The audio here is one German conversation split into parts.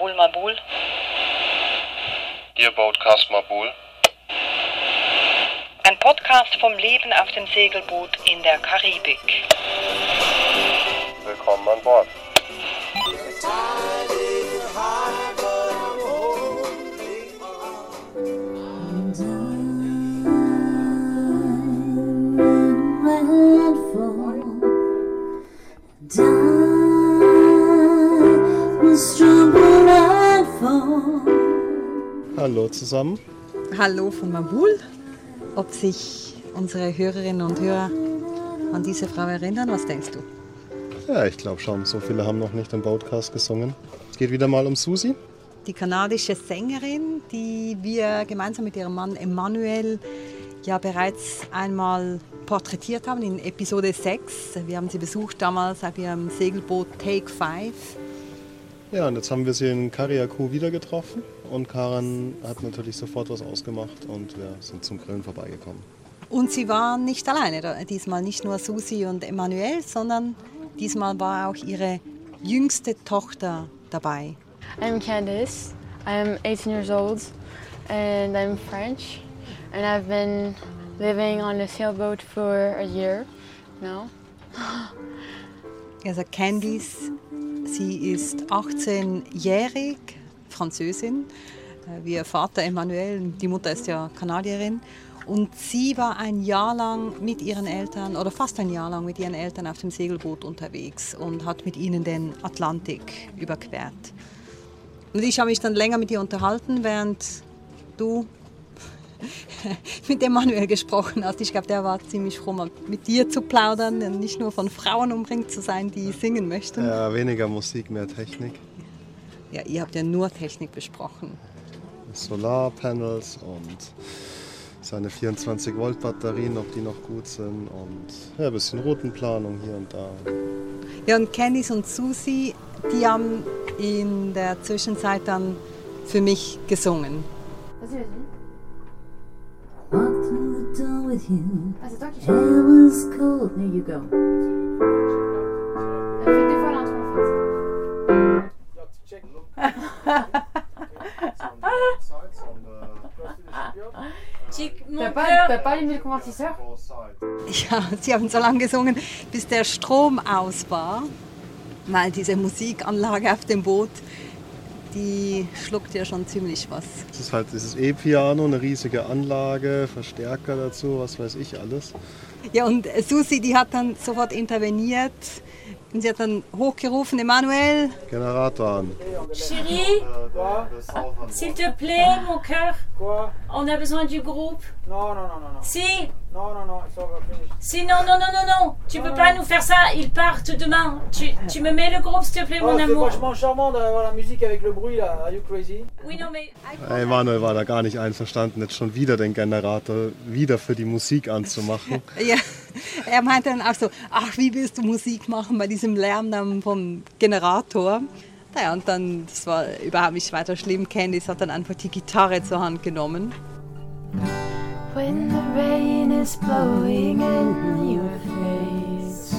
Mabul Mabul. Ihr Boatcast Mabul. Ein Podcast vom Leben auf dem Segelboot in der Karibik. Willkommen an Bord. Hallo zusammen. Hallo von Mabul. Ob sich unsere Hörerinnen und Hörer an diese Frau erinnern, was denkst du? Ja, ich glaube schon, so viele haben noch nicht im Podcast gesungen. Es geht wieder mal um Susi. Die kanadische Sängerin, die wir gemeinsam mit ihrem Mann Emmanuel ja bereits einmal porträtiert haben in Episode 6. Wir haben sie besucht damals auf ihrem Segelboot Take 5. Ja, und jetzt haben wir sie in Kariakou wieder getroffen und Karan hat natürlich sofort was ausgemacht und wir sind zum Grillen vorbeigekommen. Und sie war nicht alleine, diesmal nicht nur Susi und Emmanuel, sondern diesmal war auch ihre jüngste Tochter dabei. I'm Candice. I'm 18 years old and I'm French. And I've been living on a sailboat for a year now. Also Candice, sie ist 18-jährig, Französin, äh, wie ihr Vater Emmanuel, die Mutter ist ja Kanadierin. Und sie war ein Jahr lang mit ihren Eltern, oder fast ein Jahr lang mit ihren Eltern auf dem Segelboot unterwegs und hat mit ihnen den Atlantik überquert. Und ich habe mich dann länger mit ihr unterhalten, während du mit Emanuel gesprochen hast. Ich glaube, der war ziemlich froh, mal mit dir zu plaudern und nicht nur von Frauen umringt zu sein, die singen möchten. Ja, weniger Musik, mehr Technik. Ihr habt ja nur Technik besprochen. Solarpanels und seine 24 Volt Batterien, ob die noch gut sind und ja, ein bisschen Routenplanung hier und da. Ja, und Candice und Susi, die haben in der Zwischenzeit dann für mich gesungen. Walked through the door with you. Qui It was cold. There you go. Ja, sie haben so lange gesungen, bis der Strom aus war, weil diese Musikanlage auf dem Boot, die schluckt ja schon ziemlich was. Es ist halt dieses E-Piano, eine riesige Anlage, Verstärker dazu, was weiß ich alles. Ja, und Susi, die hat dann sofort interveniert und sie hat dann hochgerufen, Emanuel, Generator an. Chérie, s'il te plaît, mon cœur, Quoi on a besoin du groupe. Non, non, non, non, non. Si, Non, non, non, si, non, non, non, non, non, tu peux pas nous faire ça, ils partent demain. Tu, tu me mets le groupe, s'il te plaît, Oh, mon c'est amour. vachement charmant d'avoir la musique avec le bruit là. Are you crazy Oui, non, mais. Hey, Manuel war da gar nicht einverstanden, jetzt schon wieder den Generator wieder für die Musik anzumachen. ja, er meinte dann auch so, ach, wie willst du Musik machen bei diesem Lärm dann vom Generator? Naja, und dann, das war überhaupt nicht weiter schlimm, Candice hat dann einfach die Gitarre zur Hand genommen. When the rain is blowing in your face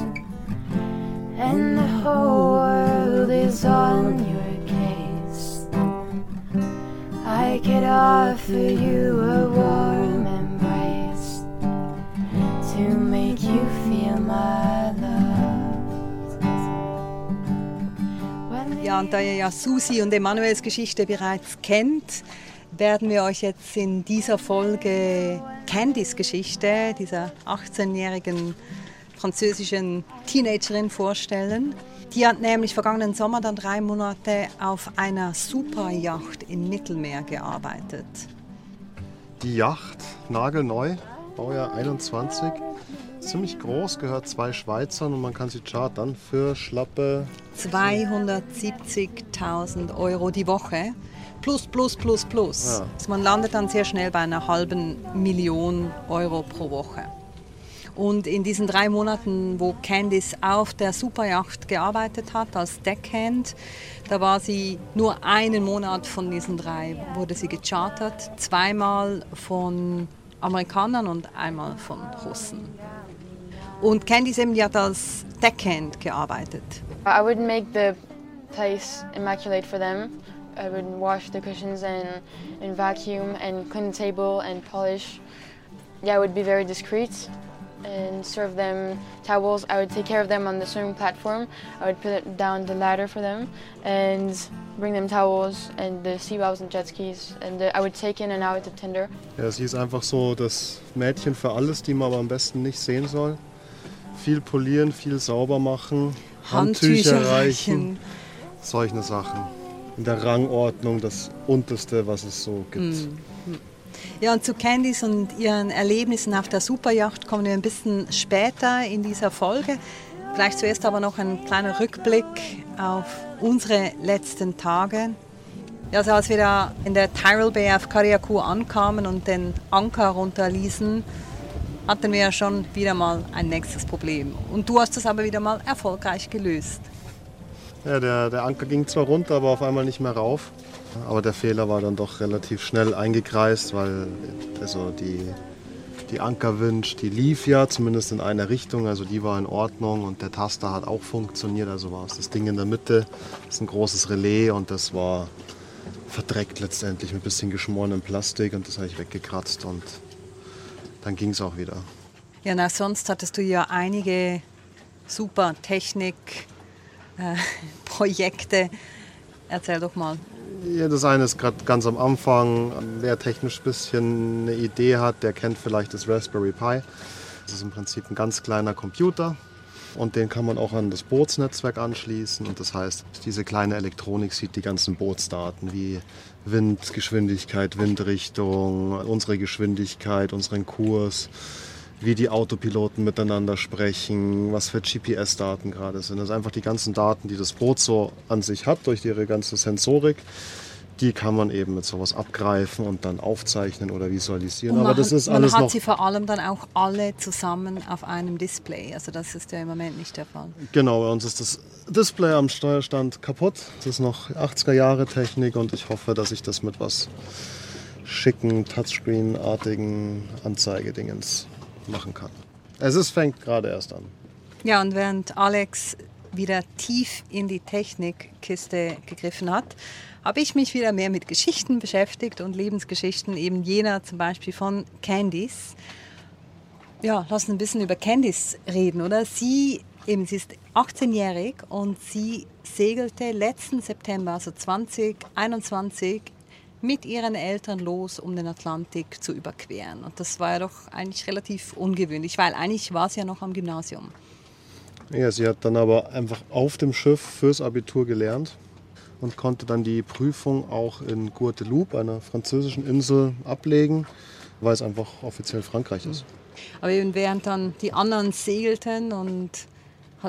and the whole world is on your case, I could offer you a warm embrace to make you feel my Ja, und da ihr ja Susi und Emanuels Geschichte bereits kennt, werden wir euch jetzt in dieser Folge Candys Geschichte, dieser 18-jährigen französischen Teenagerin vorstellen. Die hat nämlich vergangenen Sommer dann drei Monate auf einer Superjacht im Mittelmeer gearbeitet. Die Yacht, nagelneu, Baujahr 21, ziemlich groß, gehört zwei Schweizern und man kann sie chartern für schlappe 270.000 Euro die Woche. Plus, plus, plus, plus. Ja. Also man landet dann sehr schnell bei einer halben Million Euro pro Woche. Und in diesen drei Monaten, wo Candice auf der Superjacht gearbeitet hat als Deckhand, da war sie nur einen Monat von diesen drei, wurde sie gechartert. Zweimal von Amerikanern und einmal von Russen. Und Candice eben, die hat als Deckhand gearbeitet. I would make the place immaculate for them. I would wash the cushions and, and vacuum and clean the table and polish. Yeah, I would be very discreet and serve them towels. I would take care of them on the swimming platform. I would put down the ladder for them and bring them towels and the sea bobs and jet skis. And the, I would take in and out the tender. Ja, sie ist einfach so das Mädchen für alles, die man aber am besten nicht sehen soll. Viel polieren, viel sauber machen, Handtücher reichen, solche Sachen. In der Rangordnung das Unterste, was es so gibt. Ja, und zu Candice und ihren Erlebnissen auf der Superjacht kommen wir ein bisschen später in dieser Folge. Vielleicht zuerst aber noch ein kleiner Rückblick auf unsere letzten Tage. Also als wir da in der Tyrrell Bay auf Kariakou ankamen und den Anker runterließen, hatten wir ja schon wieder mal ein nächstes Problem. Und du hast das aber wieder mal erfolgreich gelöst. Ja, der, der Anker ging zwar runter, aber auf einmal nicht mehr rauf. Aber der Fehler war dann doch relativ schnell eingekreist, weil also die, die Ankerwinch, die lief ja zumindest in eine Richtung, also die war in Ordnung und der Taster hat auch funktioniert, also war es das Ding in der Mitte, das ist ein großes Relais und das war verdreckt letztendlich mit ein bisschen geschmorenem Plastik und das habe ich weggekratzt und dann ging es auch wieder. Ja, na, sonst hattest du ja einige super Technik-Projekte. Erzähl doch mal. Ja, das eine ist gerade ganz am Anfang, wer technisch ein bisschen eine Idee hat, der kennt vielleicht das Raspberry Pi. Das ist im Prinzip ein ganz kleiner Computer und den kann man auch an das Bootsnetzwerk anschließen. Und das heißt, diese kleine Elektronik sieht die ganzen Bootsdaten wie Windgeschwindigkeit, Windrichtung, unsere Geschwindigkeit, unseren Kurs, wie die Autopiloten miteinander sprechen, was für GPS-Daten gerade sind. Das sind einfach die ganzen Daten, die das Boot so an sich hat durch ihre ganze Sensorik. Die kann man eben mit sowas abgreifen und dann aufzeichnen oder visualisieren. Und Aber man, das ist man alles hat noch sie vor allem dann auch alle zusammen auf einem Display. Also das ist ja im Moment nicht der Fall. Genau, bei uns ist das Display am Steuerstand kaputt. Das ist noch 80er Jahre Technik und ich hoffe, dass ich das mit was schicken, Touchscreen-artigen Anzeigedingens machen kann. Es ist, fängt gerade erst an. Ja, und während Alex wieder tief in die Technikkiste gegriffen hat, habe ich mich wieder mehr mit Geschichten beschäftigt und Lebensgeschichten, eben jener zum Beispiel von Candice. Ja, lass uns ein bisschen über Candice reden, oder? Sie, eben, sie ist 18-jährig und sie segelte letzten September, also 2021, mit ihren Eltern los, um den Atlantik zu überqueren. Und das war ja doch eigentlich relativ ungewöhnlich, weil eigentlich war sie ja noch am Gymnasium. Ja, sie hat dann aber einfach auf dem Schiff fürs Abitur gelernt und konnte dann die Prüfung auch in Guadeloupe, einer französischen Insel, ablegen, weil es einfach offiziell Frankreich ist. Aber eben während dann die anderen segelten und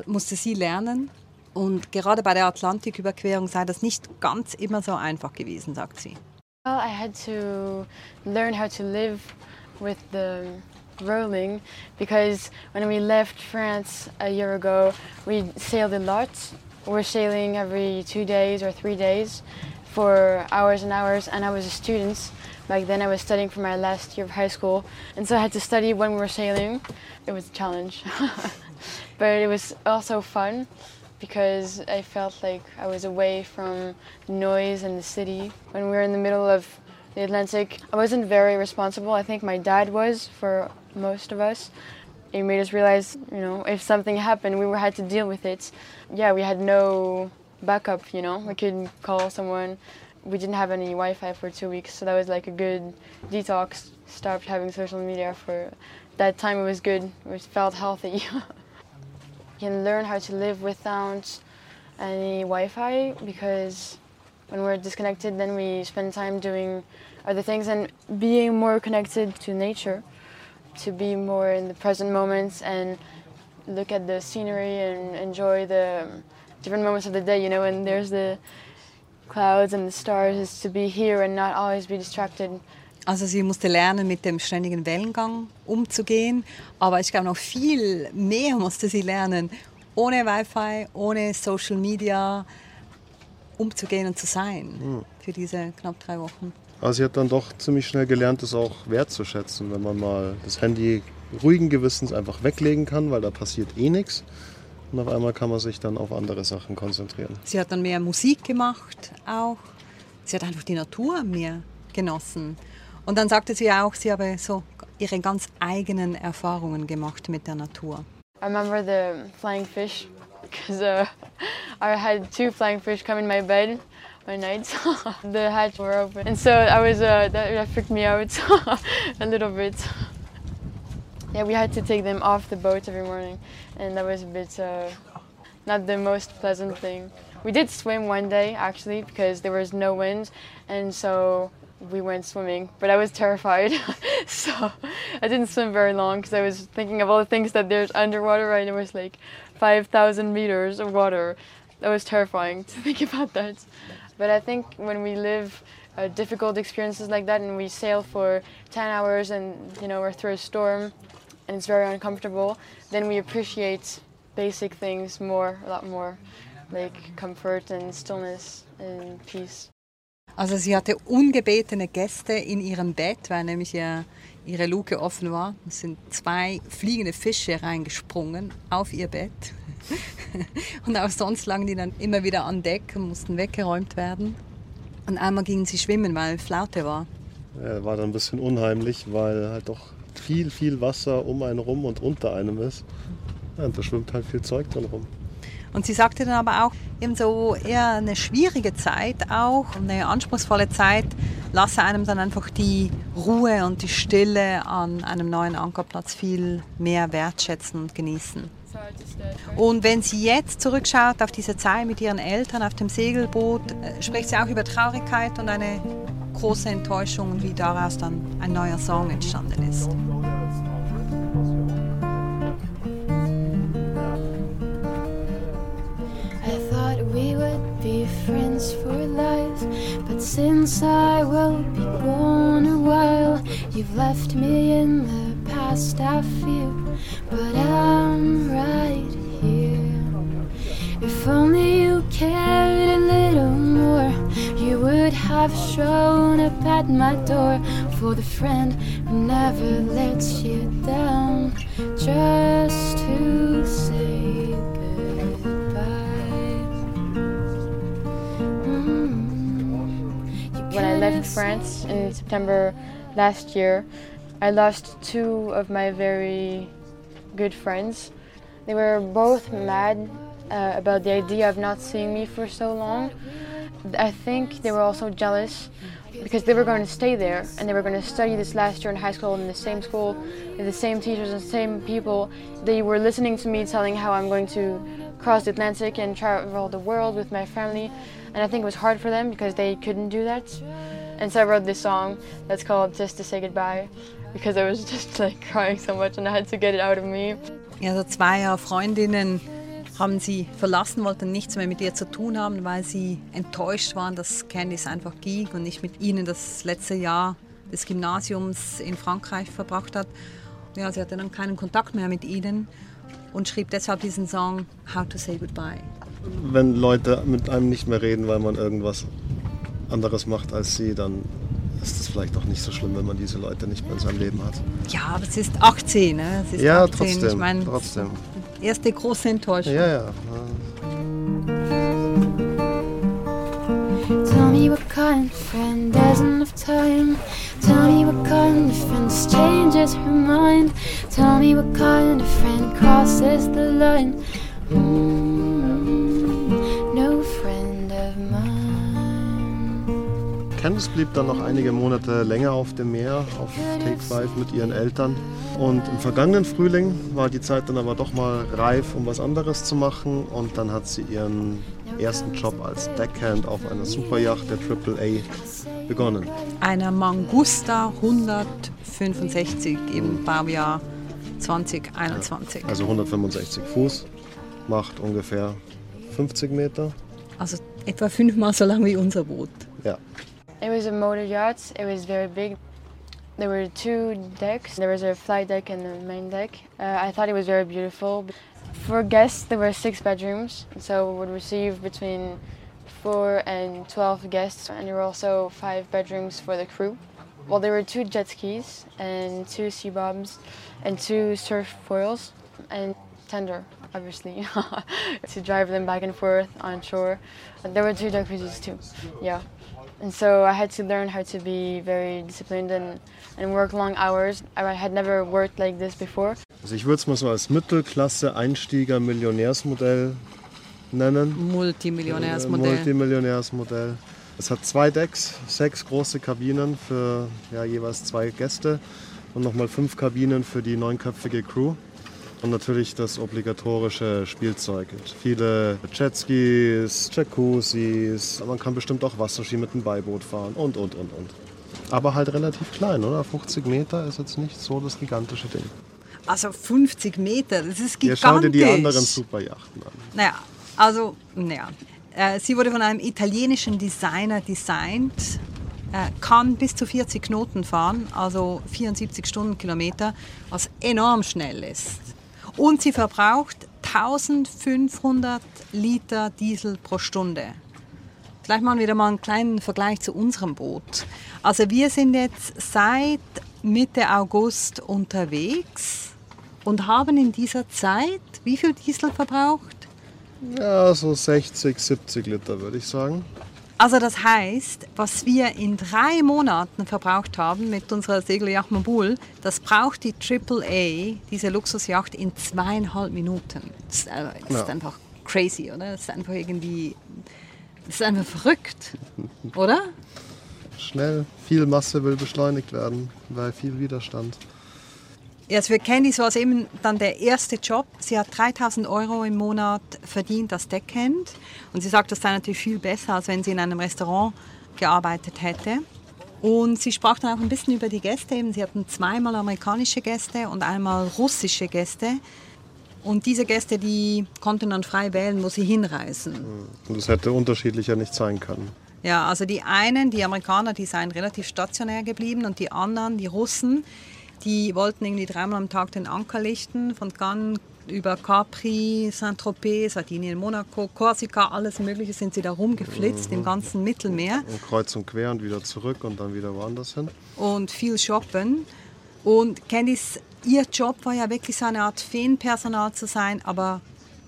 musste sie lernen. Und gerade bei der Atlantiküberquerung sei das nicht ganz immer so einfach gewesen, sagt sie. Well, I had to learn how to live with the rolling because when we left France a year ago, we sailed a lot. We're sailing every two days or three days for hours and hours, and I was a student. Back then, I was studying for my last year of high school, and so I had to study when we were sailing. It was a challenge, but it was also fun because I felt like I was away from noise and the city. When we were in the middle of the Atlantic, I wasn't very responsible. I think my dad was for most of us. It made us realize, you know, if something happened, we had to deal with it. Yeah, we had no backup, you know. We couldn't call someone. We didn't have any Wi-Fi for two weeks, so that was like a good detox. Stopped having social media for that time. It was good. It felt healthy. can learn how to live without any Wi-Fi because when we're disconnected, then we spend time doing other things and being more connected to nature, to be more in the present moments and look at the scenery and enjoy the different moments of the day. You know, and there's the clouds and the stars, is to be here and not always be distracted. Also sie musste lernen, mit dem ständigen Wellengang umzugehen. Aber ich glaube, noch viel mehr musste sie lernen, ohne Wi-Fi, ohne Social Media umzugehen und zu sein für diese knapp drei Wochen. Also sie hat dann doch ziemlich schnell gelernt, das auch wertzuschätzen, wenn man mal das Handy ruhigen Gewissens einfach weglegen kann, weil da passiert eh nichts. Und auf einmal kann man sich dann auf andere Sachen konzentrieren. Sie hat dann mehr Musik gemacht auch. sie hat einfach die Natur mehr genossen. Und dann sagte sie auch, sie habe so ihre ganz eigenen Erfahrungen gemacht mit der Natur. I remember the flying fish because uh, I had two flying fish come in my bed one night. the hatch were open, and so I was uh, that, that freaked me out a little bit. Yeah, we had to take them off the boat every morning, and that was a bit uh, not the most pleasant thing. We did swim one day actually because there was no wind, and so we went swimming. But I was terrified, so I didn't swim very long because I was thinking of all the things that there's underwater, right? It was like 5,000 meters of water. That was terrifying to think about that. But I think when we live uh, difficult experiences like that and we sail for 10 hours and you know we're through a storm and it's very uncomfortable, then we appreciate basic things more, a lot more, like comfort and stillness and peace. Also sie hatte ungebetene Gäste in ihrem Bett, weil nämlich ja ihre Luke offen war. Es sind zwei fliegende Fische reingesprungen auf ihr Bett. Und auch sonst lagen die dann immer wieder an Deck und mussten weggeräumt werden. Und einmal gingen sie schwimmen, weil Flaute war. Ja, war dann ein bisschen unheimlich, weil halt doch viel, viel Wasser um einen rum und unter einem ist. Ja, und da schwimmt halt viel Zeug drin rum. Und sie sagte dann aber auch, eben so eher eine schwierige Zeit auch, eine anspruchsvolle Zeit, lasse einem dann einfach die Ruhe und die Stille an einem neuen Ankerplatz viel mehr wertschätzen und genießen. Und wenn sie jetzt zurückschaut auf diese Zeit mit ihren Eltern auf dem Segelboot, äh, spricht sie auch über Traurigkeit und eine große Enttäuschung und wie daraus dann ein neuer Song entstanden ist. Friends for life, but since I will be gone a while, you've left me in the past. I feel, but I'm right here. If only you cared a little more, you would have shown up at my door for the friend who never lets you down, just to say left France in September last year, I lost two of my very good friends. They were both mad uh, about the idea of not seeing me for so long. I think they were also jealous because they were going to stay there and they were going to study this last year in high school in the same school with the same teachers and same people. They were listening to me telling how I'm going to cross the Atlantic and travel the world with my family. And I think it was hard for them because they couldn't do that. And so I wrote this song that's called Just to Say Goodbye because I was just like crying so much and I had to get it out of me. Also zwei Freundinnen haben sie verlassen, wollten nichts mehr mit ihr zu tun haben, weil sie enttäuscht waren, dass Candice einfach ging und nicht mit ihnen das letzte Jahr des Gymnasiums in Frankreich verbracht hat. Ja, sie hatte dann keinen Kontakt mehr mit ihnen und schrieb deshalb diesen Song How to Say Goodbye. Wenn Leute mit einem nicht mehr reden, weil man irgendwas anderes macht als sie, dann ist es vielleicht auch nicht so schlimm, wenn man diese Leute nicht mehr in seinem Leben hat. Ja, aber es ist 18, ne? Es ist Ja, 18. trotzdem. Ich meine, trotzdem. erste große Enttäuschung. Ja, ja. Tell me what kind of friend has enough time. Tell me what kind of friend changes her mind. Tell me what kind of friend crosses the line. Mm, Candice blieb dann noch einige Monate länger auf dem Meer, auf Take 5 mit ihren Eltern. Und im vergangenen Frühling war die Zeit dann aber doch mal reif, um was anderes zu machen. Und dann hat sie ihren ersten Job als Deckhand auf einer Superyacht der AAA begonnen. Einer Mangusta 165 im Baujahr 2021. Also 165 Fuß, macht ungefähr 50 Meter. Also etwa fünfmal so lang wie unser Boot. Ja, It was a motor yacht. It was very big. There were two decks. There was a flight deck and a main deck. Uh, I thought it was very beautiful. For guests, there were six bedrooms, so we would receive between four and twelve guests, and there were also five bedrooms for the crew. Well, there were two jet skis and two sea bobs and two surf foils and tender, obviously, to drive them back and forth on shore. There were two jacuzzis too. Yeah. And so I had to learn how to be very disciplined and, and work long hours. I had never worked like this before. Also ich würde es mal so als Mittelklasse-Einsteiger-Millionärsmodell nennen. Multimillionärsmodell. Multimillionärsmodell. Es hat zwei Decks, sechs große Kabinen für ja, jeweils zwei Gäste und nochmal fünf Kabinen für die neunköpfige Crew. Und natürlich das obligatorische Spielzeug. Viele Jetskis, Jacuzzis, man kann bestimmt auch Wasserski mit dem Beiboot fahren und, und, und, und. Aber halt relativ klein, oder? 50 Meter ist jetzt nicht so das gigantische Ding. Also 50 Meter, das ist gigantisch. Ja, schau dir die anderen Superjachten an. Naja, also, naja. Äh, sie wurde von einem italienischen Designer designt, kann bis zu 40 Knoten fahren, also 74 Stundenkilometer, was enorm schnell ist. Und sie verbraucht 1500 Liter Diesel pro Stunde. Vielleicht machen wir wieder mal einen kleinen Vergleich zu unserem Boot. Also wir sind jetzt seit Mitte August unterwegs und haben in dieser Zeit wie viel Diesel verbraucht? Ja, so 60, 70 Liter würde ich sagen. Also das heißt, was wir in drei Monaten verbraucht haben mit unserer Segelyacht Mobul, das braucht die AAA, diese Luxusjacht, in zweieinhalb Minuten. Das ist, äh, das ist ja. einfach crazy, oder? Das ist einfach irgendwie, das ist einfach verrückt, oder? Schnell, viel Masse will beschleunigt werden, weil viel Widerstand. Also für Candice war es eben dann der erste Job. Sie hat 3000 Euro im Monat verdient als Deckhand. Und sie sagt, das sei natürlich viel besser, als wenn sie in einem Restaurant gearbeitet hätte. Und sie sprach dann auch ein bisschen über die Gäste. Eben, sie hatten zweimal amerikanische Gäste und einmal russische Gäste. Und diese Gäste, die konnten dann frei wählen, wo sie hinreisen. Und das hätte unterschiedlicher nicht sein können. Ja, also die einen, die Amerikaner, die seien relativ stationär geblieben und die anderen, die Russen, die wollten irgendwie dreimal am Tag den Anker lichten, von Cannes über Capri, Saint-Tropez, Sardinien, Monaco, Korsika, alles Mögliche sind sie da rumgeflitzt mhm. im ganzen Mittelmeer. Und kreuz und quer und wieder zurück und dann wieder woanders hin. Und viel shoppen. Und Candice, ihr Job war ja wirklich so eine Art Feenpersonal zu sein, aber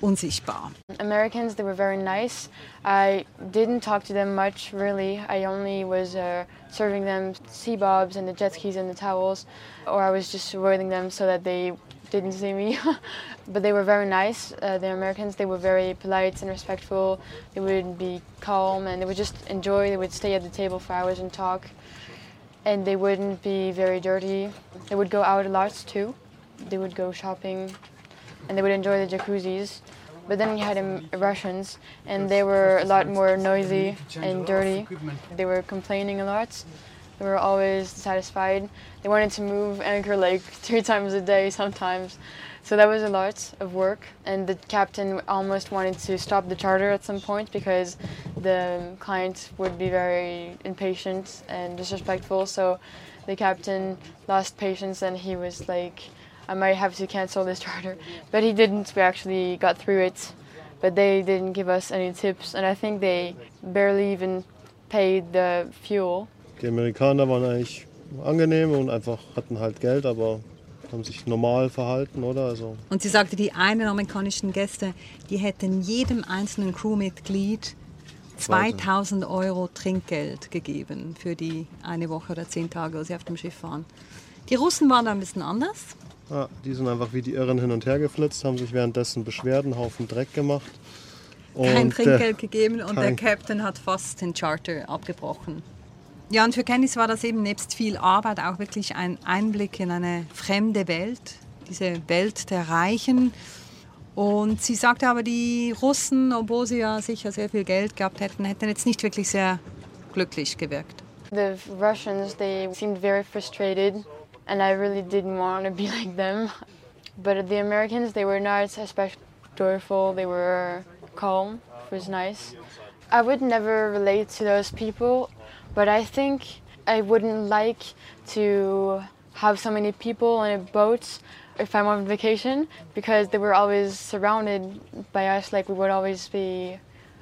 unsichtbar. Americans, they were very nice. I didn't talk to them much, really. I only was uh, serving them sea bobs and the jet skis and the towels, or I was just avoiding them so that they didn't see me. but they were very nice. Uh, the Americans, they were very polite and respectful. They would be calm and they would just enjoy. They would stay at the table for hours and talk. And they wouldn't be very dirty. They would go out a lot too. They would go shopping and they would enjoy the jacuzzis. But then we had um, Russians, and they were a lot more noisy and dirty. They were complaining a lot. They were always satisfied. They wanted to move anchor like three times a day sometimes. So that was a lot of work. And the captain almost wanted to stop the charter at some point because the client would be very impatient and disrespectful. So the captain lost patience and he was like, I might have to cancel this charter. But he didn't. We actually got through it. But they didn't give us any tips. And I think they barely even paid the fuel. Die Amerikaner waren eigentlich angenehm und einfach hatten halt Geld, aber haben sich normal verhalten, oder? Also und sie sagte, die einen amerikanischen Gäste, die hätten jedem einzelnen Crewmitglied 2000 Euro Trinkgeld gegeben für die eine Woche oder zehn Tage, wo sie auf dem Schiff waren. Die Russen waren da ein bisschen anders. Ja, die sind einfach wie die Irren hin und her geflitzt, haben sich währenddessen beschwert, einen Haufen Dreck gemacht. Und Kein Trinkgeld gegeben und der Captain hat fast den Charter abgebrochen. Ja, und für Candice war das eben nebst viel Arbeit auch wirklich ein Einblick in eine fremde Welt, diese Welt der Reichen. Und sie sagte aber, die Russen, obwohl sie ja sicher sehr viel Geld gehabt hätten, hätten jetzt nicht wirklich sehr glücklich gewirkt. The Russians, they seemed very frustrated and I really didn't want to be like them. But the Americans, they were not especially joyful, they were calm, it was nice. I would never relate to those people, but I think I wouldn't like to have so many people on a boat if I'm on vacation because they were always surrounded by us, like we would always be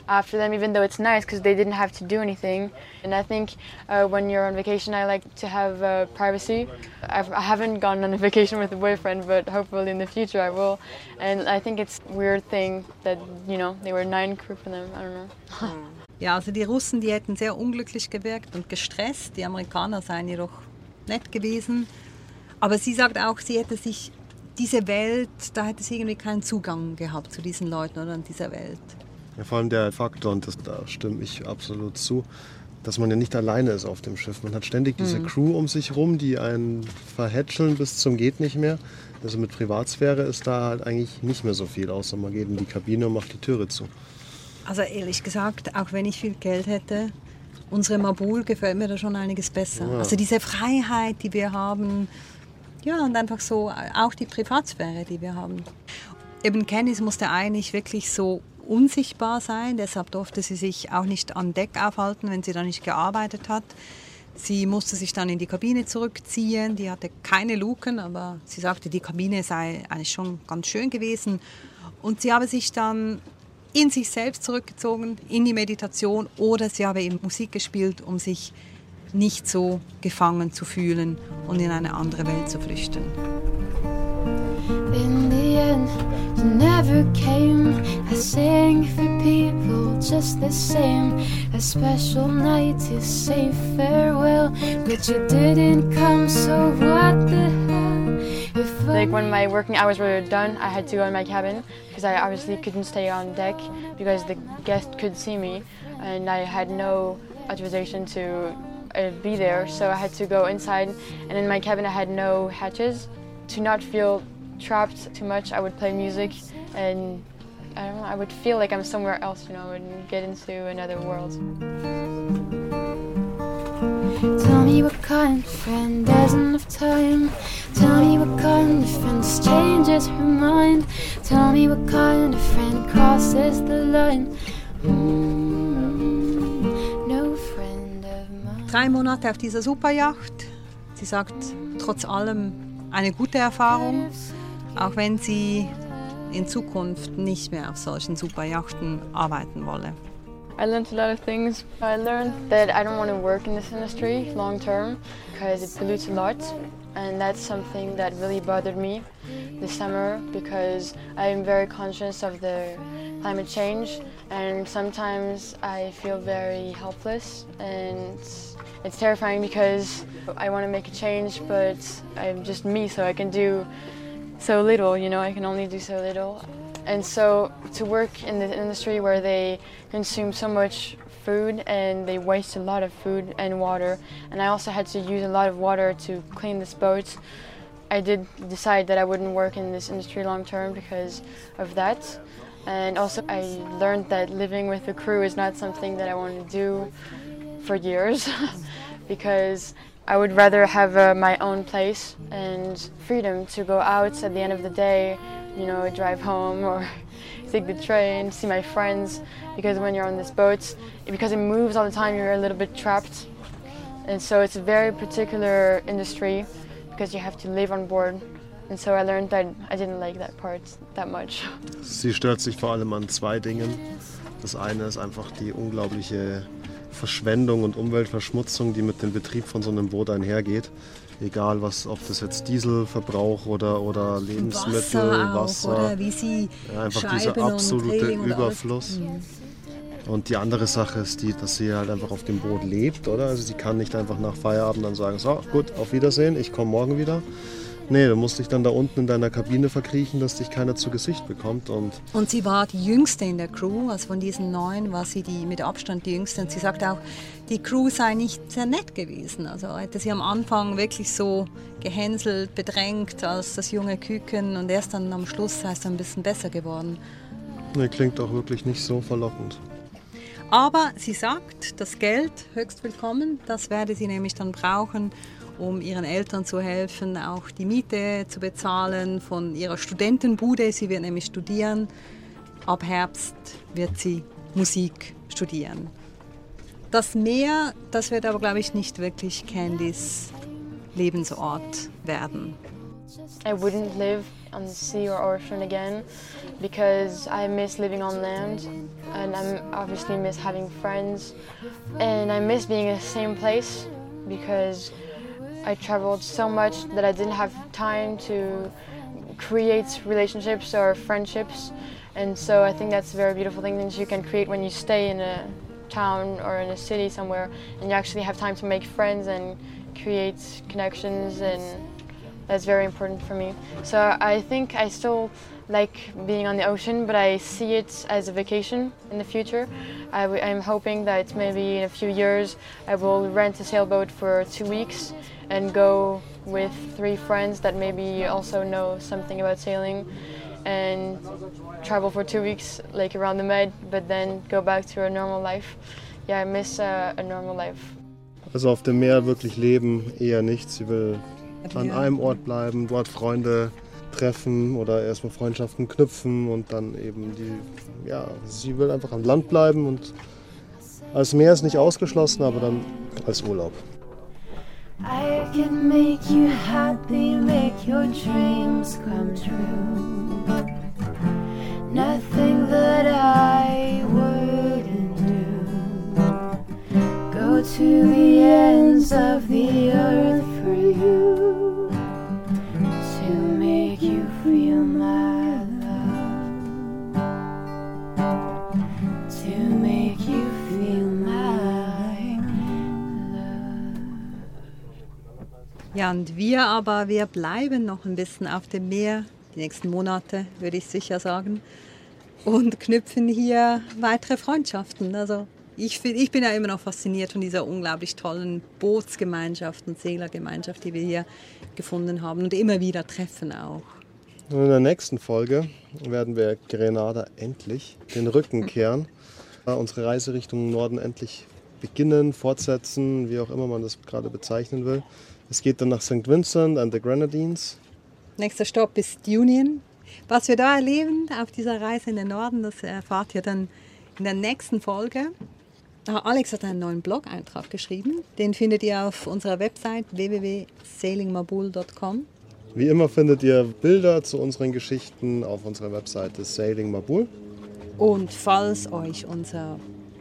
after them, even though it's nice because they didn't have to do anything. And I think uh, when you're on vacation, I like to have uh, privacy. I've, I haven't gone on a vacation with a boyfriend, but hopefully in the future I will. And I think it's a weird thing that, you know, they were nine crew for them. I don't know. Ja, also die Russen, die hätten sehr unglücklich gewirkt und gestresst. Die Amerikaner seien jedoch nett gewesen. Aber sie sagt auch, sie hätte sich diese Welt, da hätte sie irgendwie keinen Zugang gehabt zu diesen Leuten oder in dieser Welt. Ja, vor allem der Faktor, und das, da stimme ich absolut zu, dass man ja nicht alleine ist auf dem Schiff. Man hat ständig diese Mhm. Crew um sich rum, die einen verhätscheln bis zum geht nicht mehr. Also mit Privatsphäre ist da halt eigentlich nicht mehr so viel, außer man geht in die Kabine und macht die Türe zu. Also ehrlich gesagt, auch wenn ich viel Geld hätte, unsere Mabul gefällt mir da schon einiges besser. Ja. Also diese Freiheit, die wir haben, ja, und einfach so auch die Privatsphäre, die wir haben. Eben Candice musste eigentlich wirklich so unsichtbar sein, deshalb durfte sie sich auch nicht an Deck aufhalten, wenn sie da nicht gearbeitet hat. Sie musste sich dann in die Kabine zurückziehen, die hatte keine Luken, aber sie sagte, die Kabine sei eigentlich schon ganz schön gewesen. Und sie habe sich dann in sich selbst zurückgezogen, in die Meditation oder sie habe eben Musik gespielt, um sich nicht so gefangen zu fühlen und in eine andere Welt zu flüchten. In you never came. I sang for people just the same. A special night to say farewell, but you didn't come, so what the hell? If Like when my working hours were done, I had to go in my cabin because I obviously couldn't stay on deck because the guest could see me and I had no authorization to uh, be there. So I had to go inside and in my cabin I had no hatches. To not feel trapped too much, I would play music and I don't know, I would feel like I'm somewhere else, you know, and get into another world. Tell me what kind of friend doesn't have time. Tell me what kind of friend changes her mind. Tell me what kind of friend crosses the line. Mm, no friend of mine. Drei Monate auf dieser Superjacht. Sie sagt, trotz allem eine gute Erfahrung, auch wenn sie in Zukunft nicht mehr auf solchen Superjachten arbeiten wolle. I learned a lot of things. I learned that I don't want to work in this industry long term because it pollutes a lot. And that's something that really bothered me this summer because I'm very conscious of the climate change and sometimes I feel very helpless and it's terrifying because I want to make a change but I'm just me so I can do so little, you know, I can only do so little. And so to work in the industry where they consume so much food and they waste a lot of food and water, and I also had to use a lot of water to clean this boat, I did decide that I wouldn't work in this industry long term because of that. And also, I learned that living with the crew is not something that I want to do for years because I would rather have uh, my own place and freedom to go out at the end of the day, you know, drive home or take the train, see my friends. Because when you're on this boat, because it moves all the time, you're a little bit trapped. And so it's a very particular industry because you have to live on board. And so I learned that I didn't like that part that much. Sie stört sich vor allem an zwei Dingen. Das eine ist einfach die unglaubliche Verschwendung und Umweltverschmutzung, die mit dem Betrieb von so einem Boot einhergeht. Egal, was, ob das jetzt Dieselverbrauch oder, oder Lebensmittel, Wasser, auch, Wasser, oder wie sie ja, einfach Scheiben dieser absolute Überfluss. Und die andere Sache ist die, dass sie halt einfach auf dem Boot lebt, oder? Also sie kann nicht einfach nach Feierabend dann sagen, so gut, auf Wiedersehen, ich komme morgen wieder. Nee, du musst dich dann da unten in deiner Kabine verkriechen, dass dich keiner zu Gesicht bekommt. Und Und sie war die jüngste in der Crew, also von diesen neun war sie die mit Abstand die jüngste. Und sie sagt auch, die Crew sei nicht sehr nett gewesen. Also hätte sie am Anfang wirklich so gehänselt, bedrängt als das junge Küken und erst dann am Schluss sei es dann ein bisschen besser geworden. nee, klingt auch wirklich nicht so verlockend. Aber sie sagt, das Geld höchst willkommen, das werde sie nämlich dann brauchen, um ihren Eltern zu helfen, auch die Miete zu bezahlen von ihrer Studentenbude. Sie wird nämlich studieren. Ab Herbst wird sie Musik studieren. Das Meer, das wird aber, glaube ich, nicht wirklich Candys Lebensort werden. I wouldn't live on the sea or ocean again because I miss living on land and I obviously miss having friends and I miss being in the same place because I traveled so much that I didn't have time to create relationships or friendships and so I think that's a very beautiful thing that you can create when you stay in a town or in a city somewhere, and you actually have time to make friends and create connections, and that's very important for me. So I think I still like being on the ocean, but I see it as a vacation in the future. I w- I'm hoping that maybe in a few years I will rent a sailboat for two weeks and go with three friends that maybe also know something about sailing and travel for two weeks like around the Med, but then go back to a normal life. Yeah, I miss uh, a normal life. Also auf dem Meer wirklich leben eher nicht. Sie will an einem Ort bleiben, dort Freunde treffen oder erstmal Freundschaften knüpfen und dann eben die, ja, sie will einfach am Land bleiben und als Meer ist nicht ausgeschlossen, aber dann als Urlaub. I can make you happy, make your dreams come true. Nothing that I wouldn't do. Go to the ends of the earth Und wir aber, wir bleiben noch ein bisschen auf dem Meer, die nächsten Monate, würde ich sicher sagen, und knüpfen hier weitere Freundschaften. Also ich, ich bin ja immer noch fasziniert von dieser unglaublich tollen Bootsgemeinschaft und Seglergemeinschaft, die wir hier gefunden haben und immer wieder treffen auch. Und in der nächsten Folge werden wir Grenada endlich den Rücken kehren, äh, unsere Reise Richtung Norden endlich beginnen, fortsetzen, wie auch immer man das gerade bezeichnen will. Es geht dann nach St. Vincent and the Grenadines. Nächster Stopp ist Union. Was wir da erleben auf dieser Reise in den Norden, das erfahrt ihr dann in der nächsten Folge. Ah, Alex hat einen neuen Blog-Eintrag geschrieben. Den findet ihr auf unserer Website www.sailingmabul.com. Wie immer findet ihr Bilder zu unseren Geschichten auf unserer Webseite Sailing Mabul. Und falls euch unser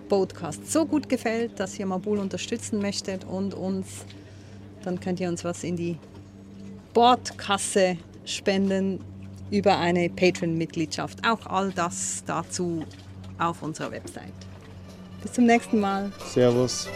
Podcast so gut gefällt, dass ihr Mabul unterstützen möchtet und uns, dann könnt ihr uns was in die Bordkasse spenden über eine Patreon-Mitgliedschaft. Auch all das dazu auf unserer Website. Bis zum nächsten Mal. Servus.